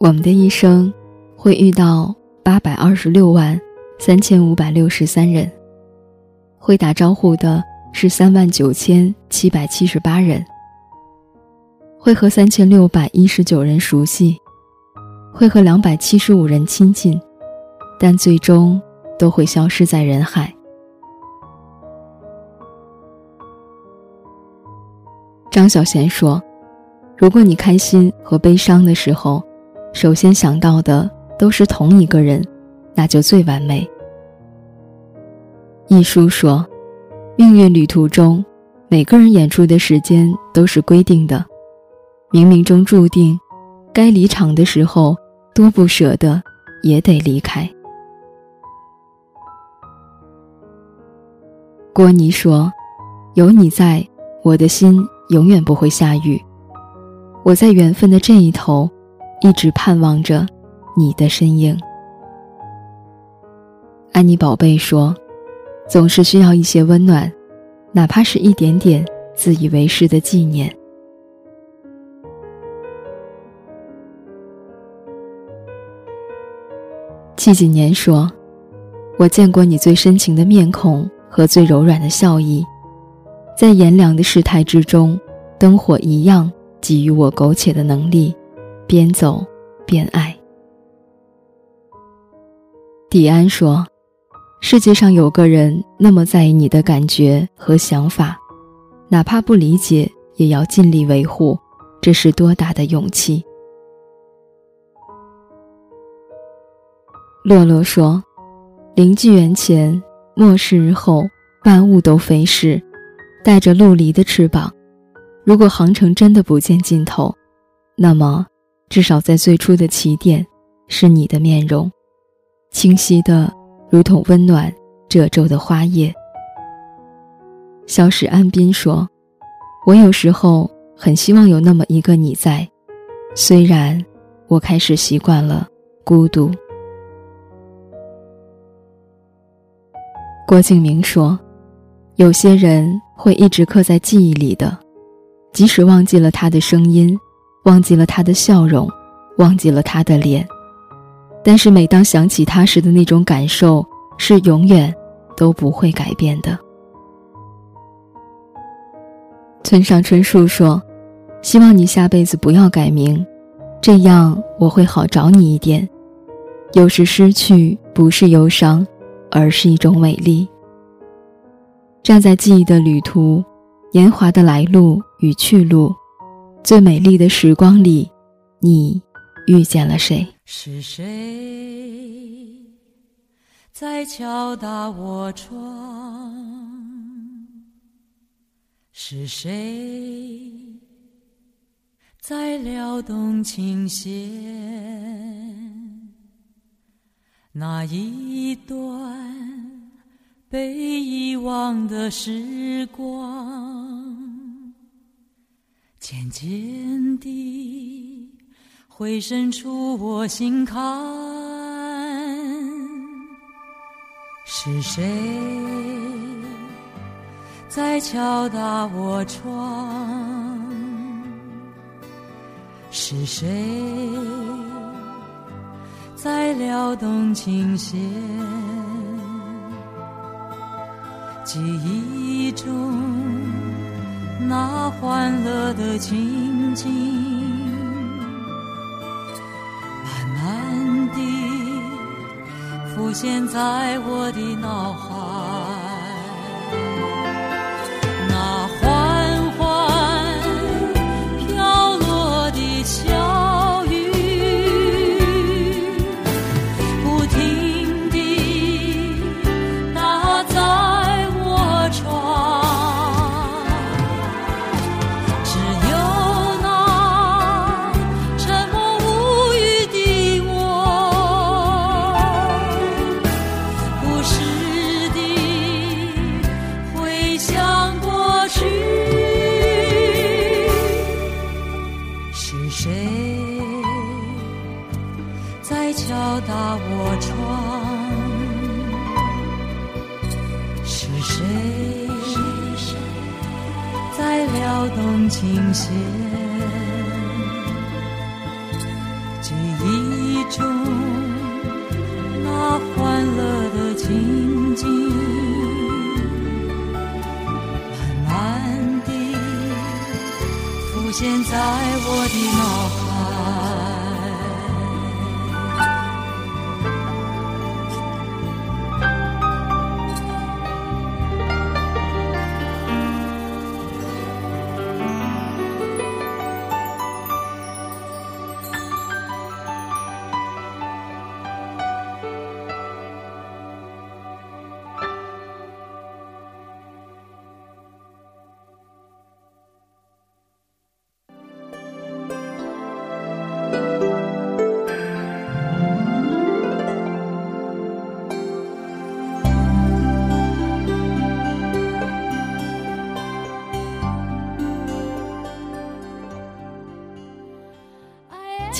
我们的一生会遇到八百二十六万三千五百六十三人，会打招呼的是三万九千七百七十八人，会和三千六百一十九人熟悉，会和两百七十五人亲近，但最终都会消失在人海。张小娴说：“如果你开心和悲伤的时候。”首先想到的都是同一个人，那就最完美。一书说，命运旅途中，每个人演出的时间都是规定的，冥冥中注定，该离场的时候，多不舍得也得离开。郭妮说：“有你在，我的心永远不会下雨。我在缘分的这一头。”一直盼望着你的身影。安妮宝贝说：“总是需要一些温暖，哪怕是一点点自以为是的纪念。”季锦年说：“我见过你最深情的面孔和最柔软的笑意，在炎凉的世态之中，灯火一样给予我苟且的能力。”边走边爱。迪安说：“世界上有个人那么在意你的感觉和想法，哪怕不理解，也要尽力维护，这是多大的勇气。”洛洛说：“临纪元前，末世日后，万物都飞逝，带着陆离的翅膀。如果航程真的不见尽头，那么……”至少在最初的起点，是你的面容，清晰的如同温暖褶皱的花叶。小史安斌说：“我有时候很希望有那么一个你在，虽然我开始习惯了孤独。”郭敬明说：“有些人会一直刻在记忆里的，即使忘记了他的声音。”忘记了他的笑容，忘记了他的脸，但是每当想起他时的那种感受，是永远都不会改变的。村上春树说：“希望你下辈子不要改名，这样我会好找你一点。有时失去不是忧伤，而是一种美丽。站在记忆的旅途，年华的来路与去路。”最美丽的时光里，你遇见了谁？是谁在敲打我窗？是谁在撩动琴弦？那一段被遗忘的时光。渐渐地，回伸出我心坎。是谁在敲打我窗？是谁在撩动琴弦？记忆中。那欢乐的情景，慢慢地浮现在我的脑海。现，记忆。中那欢乐的情景，慢慢地浮现在我的脑海。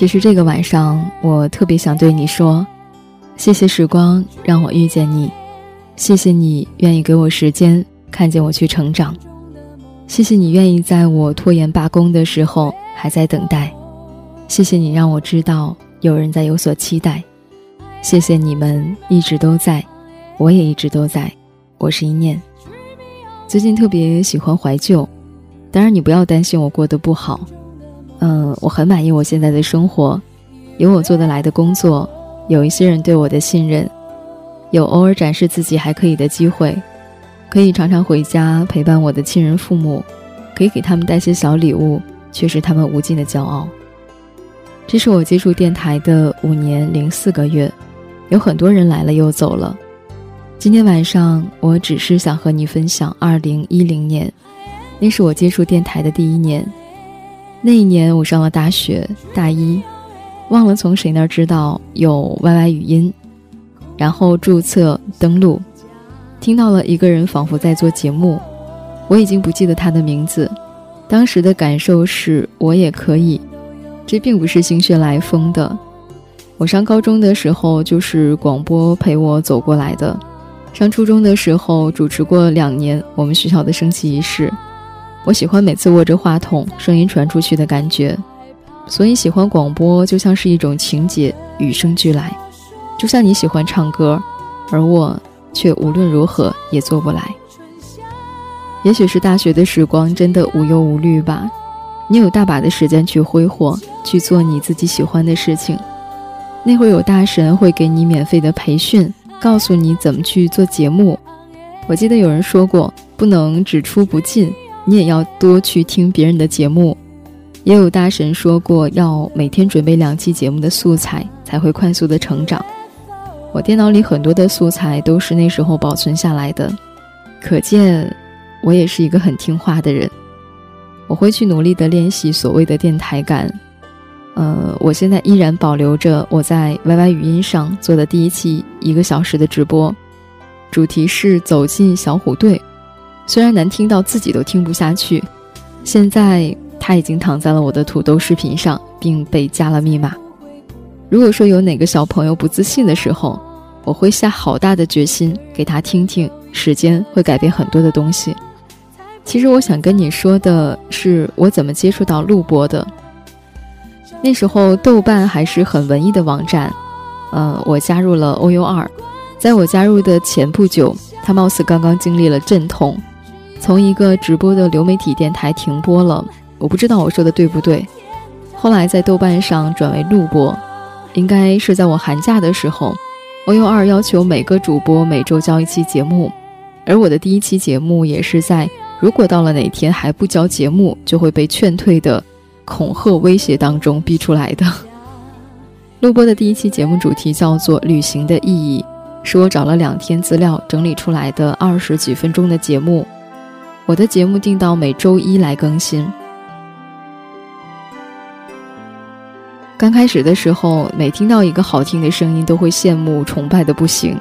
其实这个晚上，我特别想对你说，谢谢时光让我遇见你，谢谢你愿意给我时间看见我去成长，谢谢你愿意在我拖延罢工的时候还在等待，谢谢你让我知道有人在有所期待，谢谢你们一直都在，我也一直都在，我是一念。最近特别喜欢怀旧，当然你不要担心我过得不好。嗯，我很满意我现在的生活，有我做得来的工作，有一些人对我的信任，有偶尔展示自己还可以的机会，可以常常回家陪伴我的亲人父母，可以给他们带些小礼物，却是他们无尽的骄傲。这是我接触电台的五年零四个月，有很多人来了又走了。今天晚上，我只是想和你分享二零一零年，那是我接触电台的第一年。那一年我上了大学大一，忘了从谁那儿知道有 YY 语音，然后注册登录，听到了一个人仿佛在做节目，我已经不记得他的名字，当时的感受是我也可以，这并不是心血来风的，我上高中的时候就是广播陪我走过来的，上初中的时候主持过两年我们学校的升旗仪式。我喜欢每次握着话筒，声音传出去的感觉，所以喜欢广播就像是一种情节，与生俱来。就像你喜欢唱歌，而我却无论如何也做不来。也许是大学的时光真的无忧无虑吧，你有大把的时间去挥霍，去做你自己喜欢的事情。那会有大神会给你免费的培训，告诉你怎么去做节目。我记得有人说过，不能只出不进。你也要多去听别人的节目，也有大神说过要每天准备两期节目的素材才会快速的成长。我电脑里很多的素材都是那时候保存下来的，可见我也是一个很听话的人。我会去努力的练习所谓的电台感。呃，我现在依然保留着我在 YY 语音上做的第一期一个小时的直播，主题是走进小虎队。虽然难听到自己都听不下去，现在他已经躺在了我的土豆视频上，并被加了密码。如果说有哪个小朋友不自信的时候，我会下好大的决心给他听听，时间会改变很多的东西。其实我想跟你说的是，我怎么接触到录播的。那时候豆瓣还是很文艺的网站，呃，我加入了 O U 二，在我加入的前不久，他貌似刚刚经历了阵痛。从一个直播的流媒体电台停播了，我不知道我说的对不对。后来在豆瓣上转为录播，应该是在我寒假的时候，O U 二要求每个主播每周交一期节目，而我的第一期节目也是在如果到了哪天还不交节目就会被劝退的恐吓威胁当中逼出来的。录播的第一期节目主题叫做“旅行的意义”，是我找了两天资料整理出来的二十几分钟的节目。我的节目定到每周一来更新。刚开始的时候，每听到一个好听的声音，都会羡慕崇拜的不行。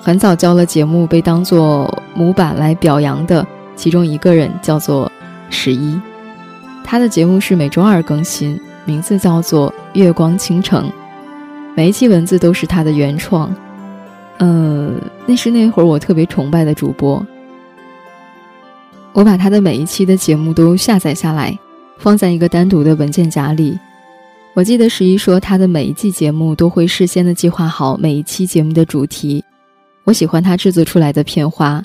很早交了节目，被当做模板来表扬的，其中一个人叫做十一，他的节目是每周二更新，名字叫做《月光倾城》，每一期文字都是他的原创。呃，那是那会儿我特别崇拜的主播。我把他的每一期的节目都下载下来，放在一个单独的文件夹里。我记得十一说，他的每一季节目都会事先的计划好每一期节目的主题。我喜欢他制作出来的片花。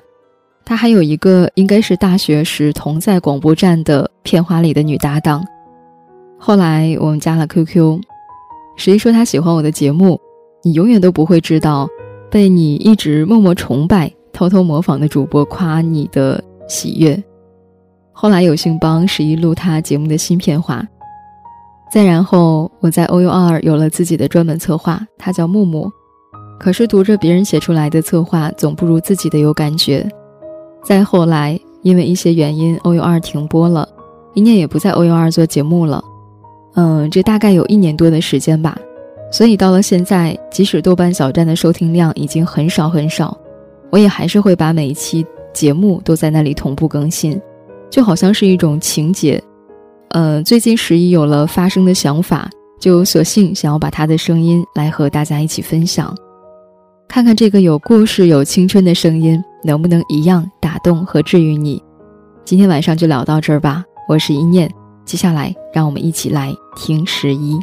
他还有一个应该是大学时同在广播站的片花里的女搭档。后来我们加了 QQ。十一说他喜欢我的节目，你永远都不会知道，被你一直默默崇拜、偷偷模仿的主播夸你的喜悦。后来有幸帮十一录他节目的新片花。再然后，我在 OU 二有了自己的专门策划，他叫木木。可是读着别人写出来的策划，总不如自己的有感觉。再后来，因为一些原因，OU 二停播了，一念也不在 OU 二做节目了。嗯，这大概有一年多的时间吧。所以到了现在，即使豆瓣小站的收听量已经很少很少，我也还是会把每一期节目都在那里同步更新，就好像是一种情节。呃，最近十一有了发声的想法，就索性想要把他的声音来和大家一起分享，看看这个有故事、有青春的声音能不能一样打动和治愈你。今天晚上就聊到这儿吧，我是一念，接下来让我们一起来听十一。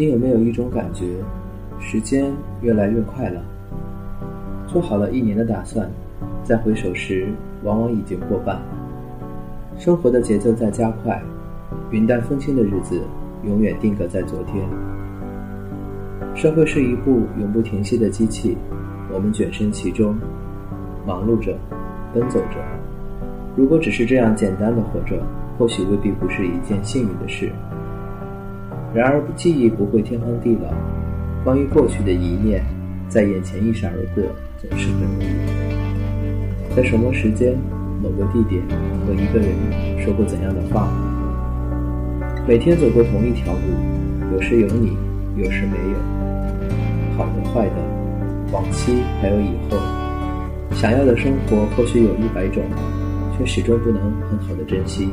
你有没有一种感觉，时间越来越快了？做好了一年的打算，再回首时，往往已经过半。生活的节奏在加快，云淡风轻的日子永远定格在昨天。社会是一部永不停息的机器，我们卷身其中，忙碌着，奔走着。如果只是这样简单的活着，或许未必不是一件幸运的事。然而，记忆不会天荒地老，关于过去的一念，在眼前一闪而过，总是很容易。在什么时间、某个地点和一个人说过怎样的话？每天走过同一条路，有时有你，有时没有。好的、坏的，往期还有以后。想要的生活或许有一百种，却始终不能很好的珍惜。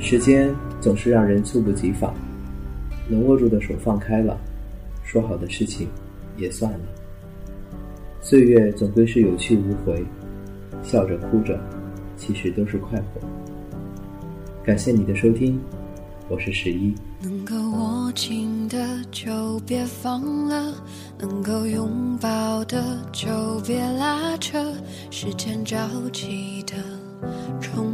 时间总是让人猝不及防。能握住的手放开了，说好的事情也算了。岁月总归是有去无回，笑着哭着，其实都是快活。感谢你的收听，我是十一。能够握紧的就别放了，能够拥抱的就别拉扯。时间着急的冲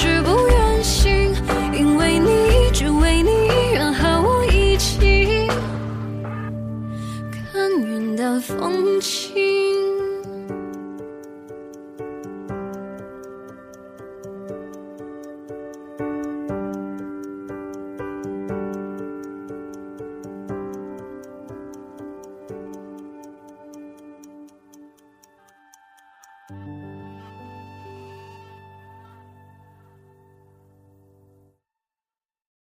风起。